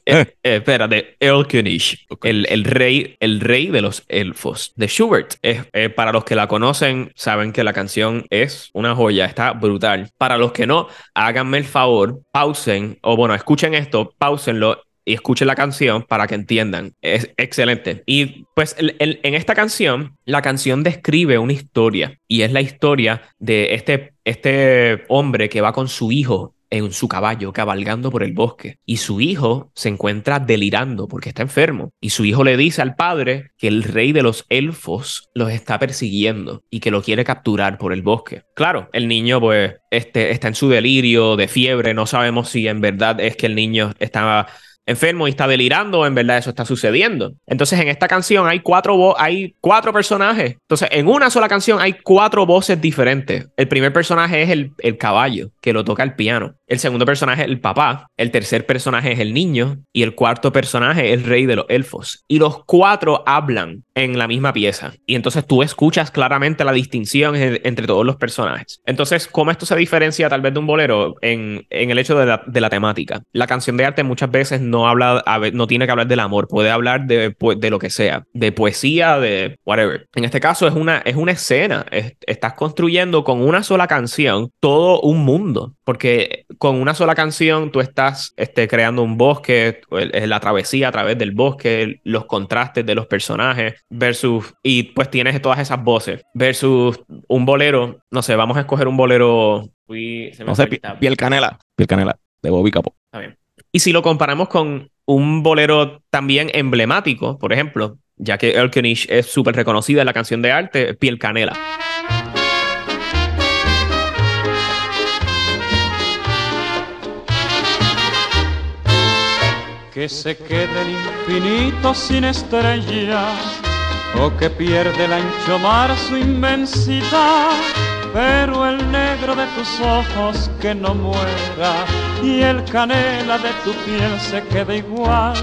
C: Eh, eh, espérate, Erlkönig, el, el rey, el rey de los elfos, de Schubert. Es, eh, para los que la conocen, saben que la canción es una joya, está brutal. Para los que no, háganme el favor, pausen, o bueno, escuchen esto, pausenlo y escuchen la canción para que entiendan. Es excelente. Y pues el- el- en esta canción, la canción describe una historia y es la historia de este, este hombre que va con su hijo en su caballo cabalgando por el bosque y su hijo se encuentra delirando porque está enfermo y su hijo le dice al padre que el rey de los elfos los está persiguiendo y que lo quiere capturar por el bosque. Claro, el niño pues este, está en su delirio de fiebre, no sabemos si en verdad es que el niño estaba enfermo y está delirando en verdad eso está sucediendo. Entonces en esta canción hay cuatro, hay cuatro personajes. Entonces en una sola canción hay cuatro voces diferentes. El primer personaje es el, el caballo que lo toca el piano. El segundo personaje es el papá. El tercer personaje es el niño. Y el cuarto personaje es el rey de los elfos. Y los cuatro hablan en la misma pieza. Y entonces tú escuchas claramente la distinción en- entre todos los personajes. Entonces, ¿cómo esto se diferencia tal vez de un bolero? En, el hecho de la, temática. La canción de arte muchas veces no habla, no tiene que hablar del amor, puede hablar de, pu- de lo que sea, de poesía, de whatever. En este caso es una, es una escena. Es- estás construyendo con una sola canción todo un mundo. Porque con una sola canción tú estás este, creando un bosque, la travesía a través del bosque, los contrastes de los personajes, versus, y pues tienes todas esas voces, versus un bolero, no sé, vamos a escoger un bolero. Uy, se me
B: No sé, piel canela. Piel canela, de Bobby Capó.
C: Está bien. Y si lo comparamos con un bolero también emblemático, por ejemplo, ya que Erlkönig es súper reconocida en la canción de arte, Piel Canela.
D: Que se quede el infinito sin estrellas o que pierde el ancho mar su inmensidad, pero el negro de tus ojos que no muera y el canela de tu piel se quede igual.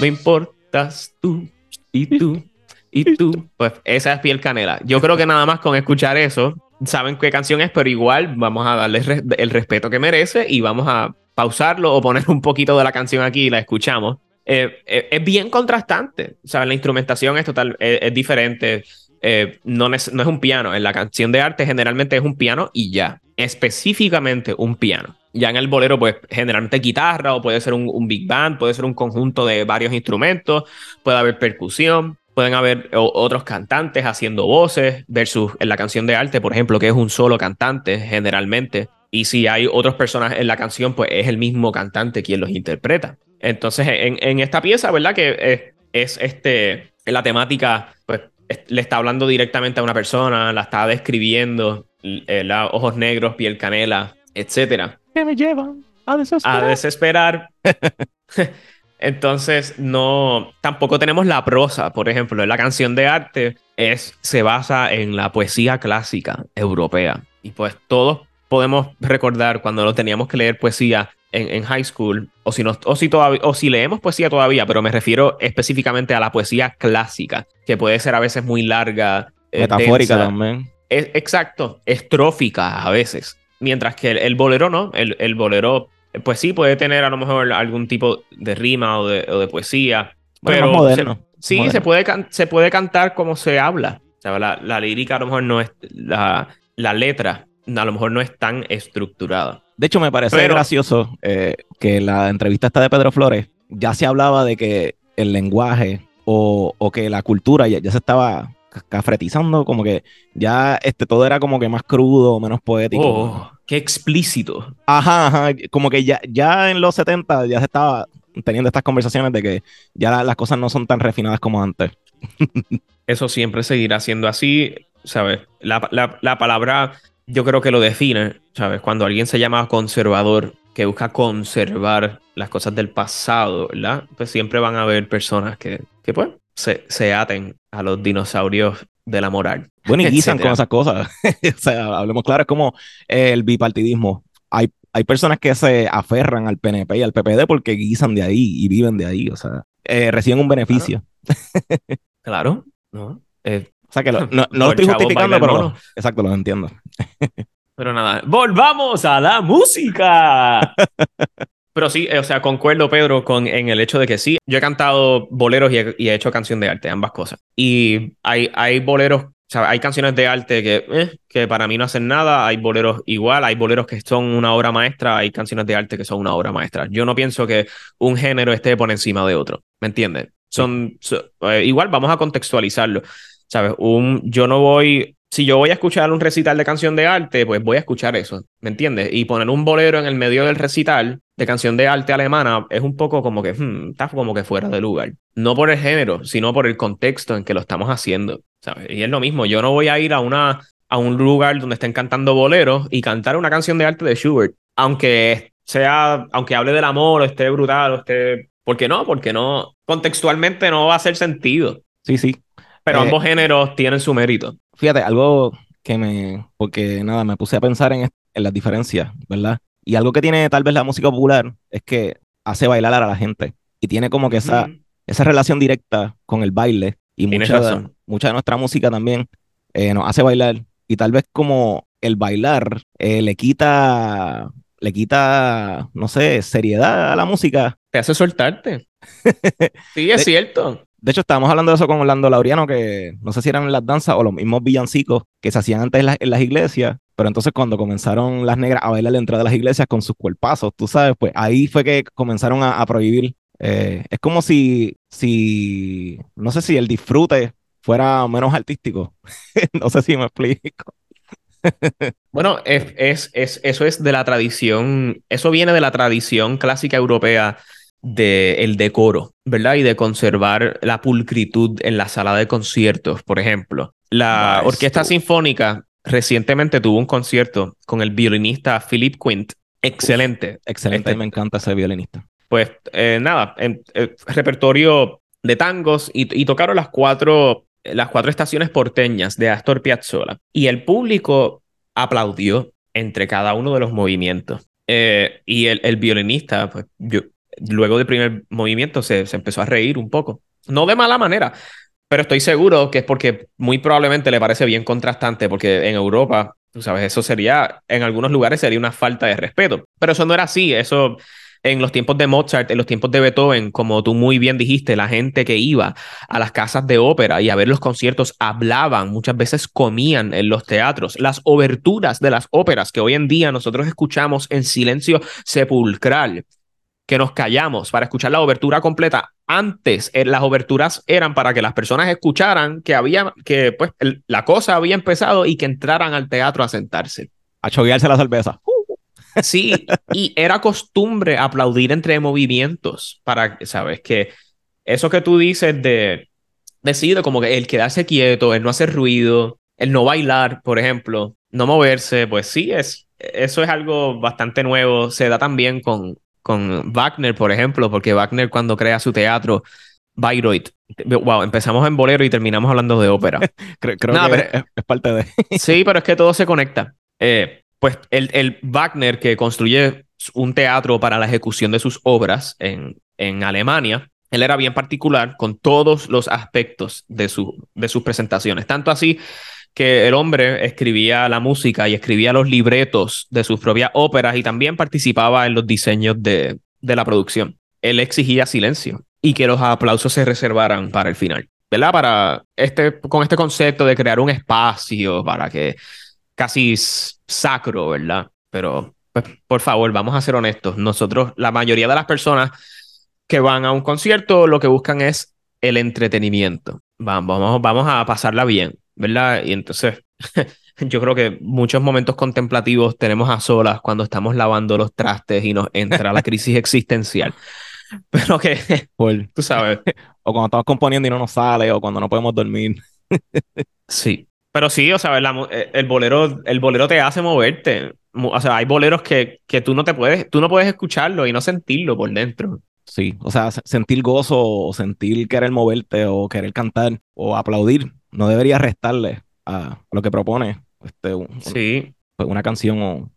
C: Me importas tú y tú y tú. Pues esa es Piel Canela. Yo creo que nada más con escuchar eso saben qué canción es, pero igual vamos a darle el respeto que merece y vamos a pausarlo o poner un poquito de la canción aquí y la escuchamos. Eh, eh, es bien contrastante, ¿sabes? La instrumentación es total, es, diferente. Eh, no, es, no es un piano. En la canción de arte generalmente es un piano y ya. Específicamente un piano. Ya en el bolero, pues generalmente guitarra o puede ser un, un big band, puede ser un conjunto de varios instrumentos, puede haber percusión, pueden haber o- otros cantantes haciendo voces, versus en la canción de arte, por ejemplo, que es un solo cantante generalmente. Y si hay otros personajes en la canción, pues es el mismo cantante quien los interpreta. Entonces, en, en esta pieza, ¿verdad? Que es, es este, la temática, pues es- le está hablando directamente a una persona, la está describiendo, eh, la- ojos negros, piel canela, etcétera
B: Que me llevan a desesperar.
C: a desesperar. (laughs) Entonces, no, tampoco tenemos la prosa, por ejemplo, la canción de arte es, se basa en la poesía clásica europea. Y pues todos podemos recordar cuando lo teníamos que leer poesía en, en high school, o si, no, o, si todavía, o si leemos poesía todavía, pero me refiero específicamente a la poesía clásica, que puede ser a veces muy larga. eh,
B: Metafórica
C: densa.
B: también.
C: Es- exacto, estrófica a veces. Mientras que el, el bolero no, el, el bolero, pues sí, puede tener a lo mejor algún tipo de rima o de, o de poesía.
B: Bueno,
C: pero
B: más moderno.
C: se- sí,
B: Moderno.
C: se puede, can- se puede cantar como se habla. O sea, la, la lírica a lo mejor no es, la, la letra a lo mejor no es tan estructurada.
B: De hecho, me parece
C: Pero-
B: gracioso eh, que la entrevista esta de Pedro Flores ya se hablaba de que el lenguaje o, o que la cultura ya, ya se estaba ca- cafretizando, como que ya este, todo era como que más crudo, menos poético.
C: Oh, qué explícito.
B: Ajá, ajá, como que ya, ya en los 70 ya se estaba teniendo estas conversaciones de que ya la- las cosas no son tan refinadas como antes. (laughs)
C: Eso siempre seguirá siendo así, ¿sabes? La, la- la palabra yo creo que lo define, ¿sabes? Cuando alguien se llama conservador, que busca conservar las cosas del pasado, ¿verdad? Pues siempre van a haber personas que, que pues, se, se aten a los dinosaurios de la moral.
B: Bueno, y guisan con esas cosas. (laughs) o sea, hablemos claro, es como el bipartidismo. Hay, hay personas que se aferran al PNP y al PPD porque guisan de ahí y viven de ahí, o sea, eh, reciben un beneficio. (laughs)
C: Claro, ¿no? Eh,
B: O sea, que lo- (laughs) no, no lo estoy justificando, pero exacto, lo entiendo.
C: Pero nada, volvamos a la música. (laughs) Pero sí, eh, o sea, concuerdo, Pedro, con, en el hecho de que sí, yo he cantado boleros y he, y he hecho canción de arte, ambas cosas. Y hay, hay boleros, o sea, hay canciones de arte que, eh, que para mí no hacen nada, hay boleros igual, hay boleros que son una obra maestra, hay canciones de arte que son una obra maestra. Yo no pienso que un género esté por encima de otro, ¿me entiendes? Son, so- eh, igual vamos a contextualizarlo, ¿sabes? Un, yo no voy, si yo voy a escuchar un recital de canción de arte, pues voy a escuchar eso, ¿me entiendes? Y poner un bolero en el medio del recital de canción de arte alemana es un poco como que, hmm, está como que fuera de lugar. No por el género, sino por el contexto en que lo estamos haciendo, ¿sabes? Y es lo mismo, yo no voy a ir a una a un lugar donde estén cantando boleros y cantar una canción de arte de Schubert, aunque sea, aunque hable del amor o esté brutal o esté, ¿por qué no? Porque no, contextualmente no va a hacer sentido.
B: Sí, sí.
C: Pero
B: Eh,
C: ambos géneros tienen su mérito.
B: Fíjate, algo que me, porque nada, me puse a pensar en, en las diferencias, ¿verdad? Y algo que tiene tal vez la música popular es que hace bailar a la gente y tiene como que esa, esa relación directa con el baile y mucha, de-
C: razón.
B: mucha de nuestra música también eh, nos hace bailar y tal vez como el bailar eh, le quita, le quita, no sé, seriedad a la música.
C: Te hace soltarte. (laughs) sí, es
B: De-
C: cierto.
B: De hecho, estábamos hablando de eso con Orlando Laureano, que no sé si eran las danzas o los mismos villancicos que se hacían antes en, las- iglesias, pero entonces cuando comenzaron las negras a bailar dentro de las iglesias con sus cuerpazos, tú sabes, pues ahí fue que comenzaron a, a prohibir. Eh, es como si, si, no sé si el disfrute fuera menos artístico. (laughs) no sé si me explico.
C: Bueno, es, es, es- eso es de la tradición, eso viene de la tradición clásica europea del decoro, ¿verdad? Y de conservar la pulcritud en la sala de conciertos, por ejemplo. La. Orquesta Sinfónica recientemente tuvo un concierto con el violinista Philip Quint. Excelente.
B: Excelente,
C: Este-
B: me encanta ese violinista.
C: Pues eh, nada, en- eh, repertorio de tangos y, y tocaron las cuatro, las cuatro estaciones porteñas de Astor Piazzolla. Y el público aplaudió entre cada uno de los movimientos. Eh, y el, el violinista, pues, yo- luego del primer movimiento, se, se empezó a reír un poco. No de mala manera, pero estoy seguro que es porque muy probablemente le parece bien contrastante, porque en Europa Tú sabes, eso sería, en algunos lugares sería una falta de respeto. Pero eso no era así. Eso en los tiempos de Mozart, en los tiempos de Beethoven, como tú muy bien dijiste, la gente que iba a las casas de ópera y a ver los conciertos hablaban, muchas veces comían en los teatros. Las oberturas de las óperas que hoy en día nosotros escuchamos en silencio sepulcral, que nos callamos para escuchar la obertura completa. Antes eh, las oberturas eran para que las personas escucharan que había que pues el- la cosa había empezado y que entraran al teatro a sentarse.
B: A choguearse la cerveza.
C: Sí, y era costumbre aplaudir entre movimientos para, sabes, que eso que tú dices de, de sí, de como que el quedarse quieto, el no hacer ruido, el no bailar, por ejemplo, no moverse, pues sí, es, eso es algo bastante nuevo. Se da también con, con Wagner, por ejemplo, porque Wagner cuando crea su teatro, Bayreuth, wow, empezamos en bolero y terminamos hablando de ópera. (laughs)
B: Creo, creo
C: No,
B: que
C: pero-
B: es, es parte de.
C: Sí, pero es que todo se conecta. Eh, pues el, el Wagner que construye un teatro para la ejecución de sus obras en, en Alemania, él era bien particular con todos los aspectos de, su, de sus presentaciones. Tanto así que el hombre escribía la música y escribía los libretos de sus propias óperas y también participaba en los diseños de, de la producción. Él exigía silencio y que los aplausos se reservaran para el final. ¿Verdad? Para este, con este concepto de crear un espacio para que casi sacro, ¿verdad? Pero, pues, por favor, vamos a ser honestos. Nosotros, la mayoría de las personas que van a un concierto, lo que buscan es el entretenimiento. Vamos, vamos, vamos a pasarla bien, ¿verdad? Y entonces, (laughs) yo creo que muchos momentos contemplativos tenemos a solas cuando estamos lavando los trastes y nos entra la crisis existencial. (laughs) Pero que, (laughs) tú sabes,
B: o cuando estamos componiendo y no nos sale, o cuando no podemos dormir.
C: Sí. Pero sí, o sea, la eh, el bolero, el bolero te hace moverte. O sea, hay boleros que, que tú no te puedes, tú no puedes escucharlo y no sentirlo por dentro.
B: Sí, o sea, se- sentir gozo, o sentir querer moverte, o querer cantar, o aplaudir, no debería restarle a lo que propone este, un-
C: Sí.
B: pues, una canción o,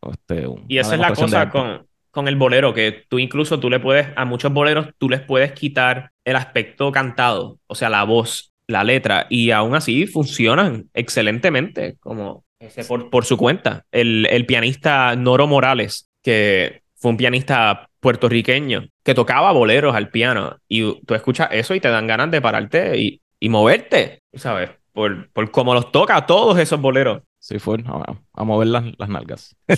B: o este, un-
C: Y esa es la cosa con, con el bolero, que tú incluso tú le puedes, a muchos boleros, tú les puedes quitar el aspecto cantado, o sea, la voz, la letra, y aún así funcionan excelentemente, como ese por, por su cuenta. El, el pianista Noro Morales, que fue un pianista puertorriqueño, que tocaba boleros al piano, y tú escuchas eso y te dan ganas de pararte y, y moverte, ¿sabes? Por, por cómo los toca todos esos boleros.
B: Sí, fue a, a mover las, las nalgas. (laughs)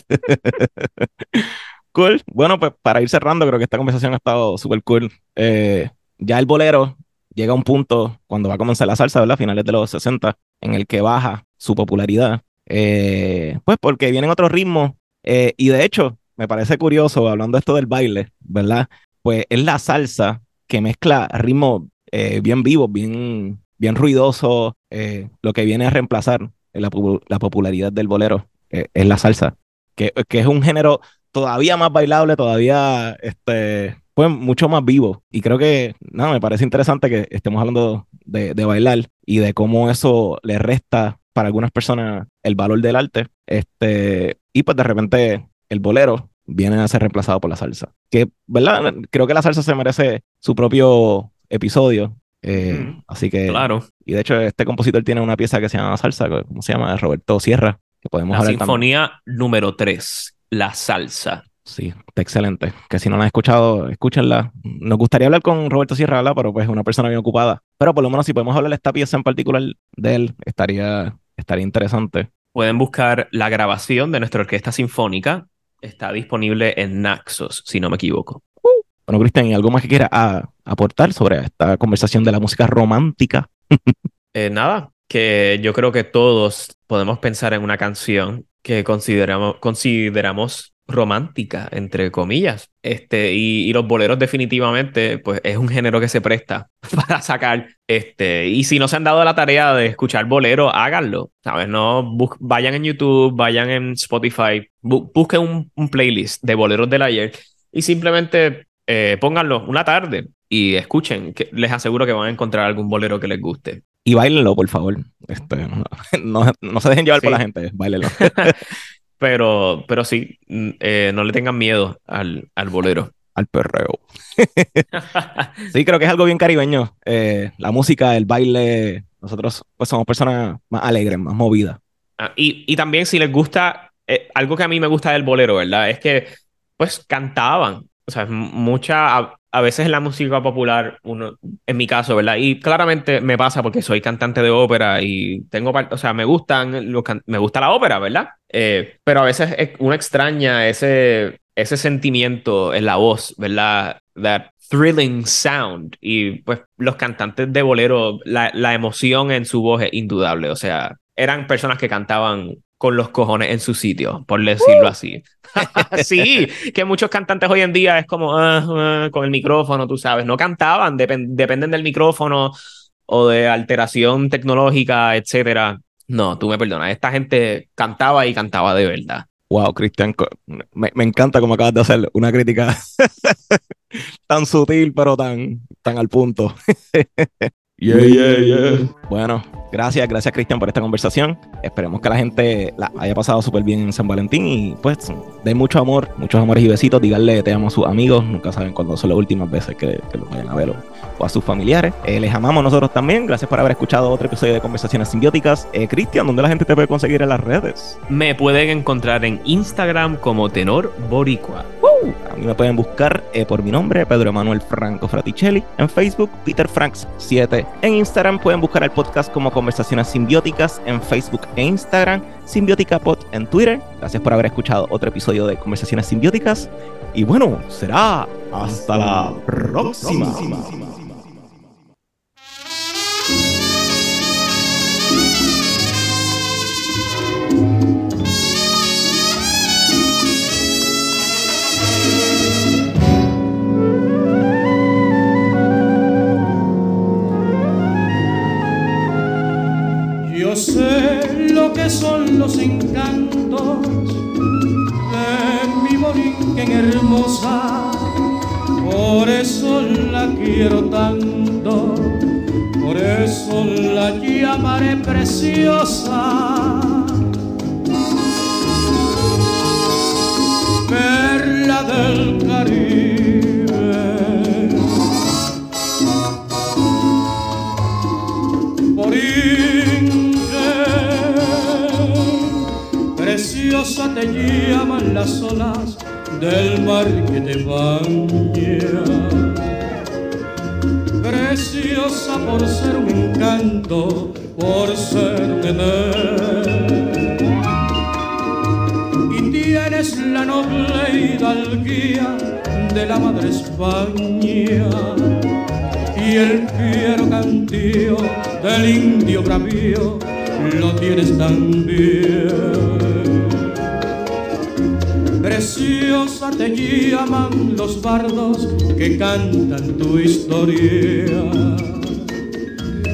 B: cool. Bueno, pues para ir cerrando, creo que esta conversación ha estado súper cool. Eh, ya el bolero llega a un punto cuando va a comenzar la salsa, ¿verdad? Finales de los 60, en el que baja su popularidad. Eh, pues porque vienen otros ritmos. eh, y de hecho, me parece curioso, hablando esto del baile, ¿verdad? Pues es la salsa que mezcla ritmos eh, bien vivos, bien, bien ruidosos, eh, lo que viene a reemplazar la, la popularidad del bolero eh, es la salsa, que, que es un género todavía más bailable, todavía este, pues, mucho más vivo. Y creo que, nada, me parece interesante que estemos hablando de, de bailar y de cómo eso le resta para algunas personas el valor del arte. Este, y pues de repente el bolero viene a ser reemplazado por la salsa. Que, ¿verdad? Creo que la salsa se merece su propio episodio. Eh. Así que
C: Claro.
B: y de hecho, este compositor tiene una pieza que se llama Salsa, ¿cómo se llama? Roberto Sierra, que podemos
C: La
B: también.
C: sinfonía número 3, La Salsa.
B: Sí, está excelente. Que si no la han escuchado, escúchenla. Nos gustaría hablar con Roberto Sierra, ¿verdad? Pero pues es una persona bien ocupada. Pero por lo menos si podemos hablar de esta pieza en particular de él, estaría, estaría interesante.
C: Pueden buscar la grabación de nuestra orquesta sinfónica. Está disponible en Naxos, si no me equivoco.
B: Bueno, Cristian, ¿y algo más que quieras aportar sobre esta conversación de la música romántica? (laughs)
C: Eh, nada, que yo creo que todos podemos pensar en una canción que consideramos, consideramos romántica, entre comillas. Este, y, los boleros definitivamente, pues es un género que se presta (laughs) para sacar. Este, y si no se han dado la tarea de escuchar bolero, háganlo. ¿Sabes? No vayan en YouTube, vayan en Spotify, bu- busquen un, un playlist de boleros del ayer y simplemente eh, pónganlo una tarde y escuchen. Que les aseguro que van a encontrar algún bolero que les guste.
B: Y bailenlo, por favor. Este, no, no- no se dejen llevar por
C: Sí.
B: la gente, bailenlo. (laughs)
C: Pero, pero sí, mm, eh, no le tengan miedo al, al bolero.
B: Al perreo. Sí, creo que es algo bien caribeño. Eh, la música, el baile, nosotros pues somos personas más alegres, más movidas.
C: Ah, y, y también si les gusta, eh, algo que a mí me gusta del bolero, ¿verdad? Es que pues cantaban. O sea, mucha, a, a veces la música popular, uno, en mi caso, ¿verdad? Y claramente me pasa porque soy cantante de ópera y tengo, o sea, me gustan, los me gusta la ópera, ¿verdad? Eh, pero a veces es- uno extraña ese, ese sentimiento en la voz, ¿verdad? That thrilling sound. Y pues los cantantes de bolero, la, la emoción en su voz es indudable. O sea, eran personas que cantaban con los cojones en su sitio, por decirlo así. (laughs) sí, que muchos cantantes hoy en día es como ah, ah, con el micrófono, tú sabes, no cantaban, depen- dependen del micrófono o de alteración tecnológica, etcétera. No, tú me perdonas, esta gente cantaba y cantaba de verdad.
B: Wow, Cristian, me, me encanta como acabas de hacer una crítica (laughs) tan sutil, pero tan, tan al punto. (laughs) Yeah, yeah, yeah. Bueno, gracias, gracias Cristian por esta conversación. Esperemos que la gente la haya pasado súper bien en San Valentín y pues den mucho amor, muchos amores y besitos. Díganle te amo a sus amigos, nunca saben cuándo son las últimas veces que, que los vayan a ver o, a sus familiares. Eh, les amamos nosotros también. Gracias por haber escuchado otro episodio de Conversaciones Simbióticas. Eh, Cristian, ¿dónde la gente te puede conseguir en las redes?
C: Me pueden encontrar en Instagram como Tenor Boricua.
B: A mí me pueden buscar eh, por mi nombre, Pedro Emanuel Franco Fraticelli. En Facebook, Peter Franks 7. En Instagram pueden buscar el podcast como Conversaciones Simbióticas en Facebook e Instagram. Simbiótica Pod en Twitter. Gracias por haber escuchado otro episodio de Conversaciones Simbióticas. Y bueno, será hasta la próxima.
A: Yo sé lo que son los encantos de mi Borinquen hermosa, por eso la quiero tanto, por eso la llamaré preciosa. Perla del Caribe. Borinquen, preciosa te llaman las olas del mar que te baña. Preciosa por ser un encanto, por ser un. Y tienes la noble hidalguía de la madre España y el fiero cantío del indio bravío lo tienes también. Preciosa te llaman los bardos que cantan tu historia.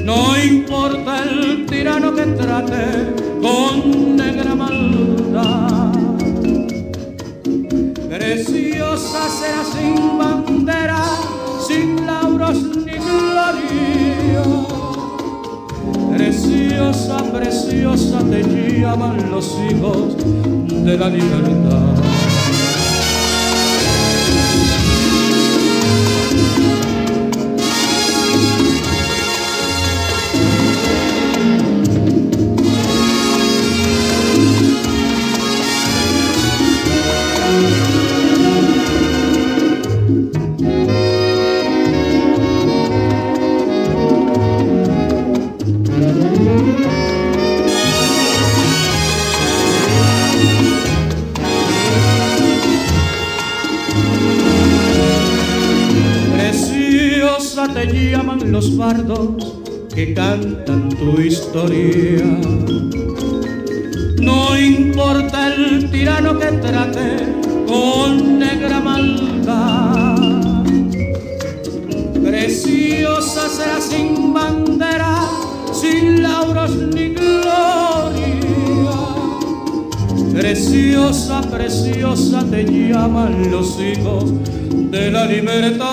A: No importa el tirano que trate con negra maldad. Preciosa será sin bandera, sin lauros ni gloria. Preciosa, preciosa te llaman los hijos de la libertad. Que cantan tu historia. No importa el tirano que trate con negra maldad. Preciosa será sin bandera, sin lauros ni gloria. Preciosa, preciosa te llaman los hijos de la libertad.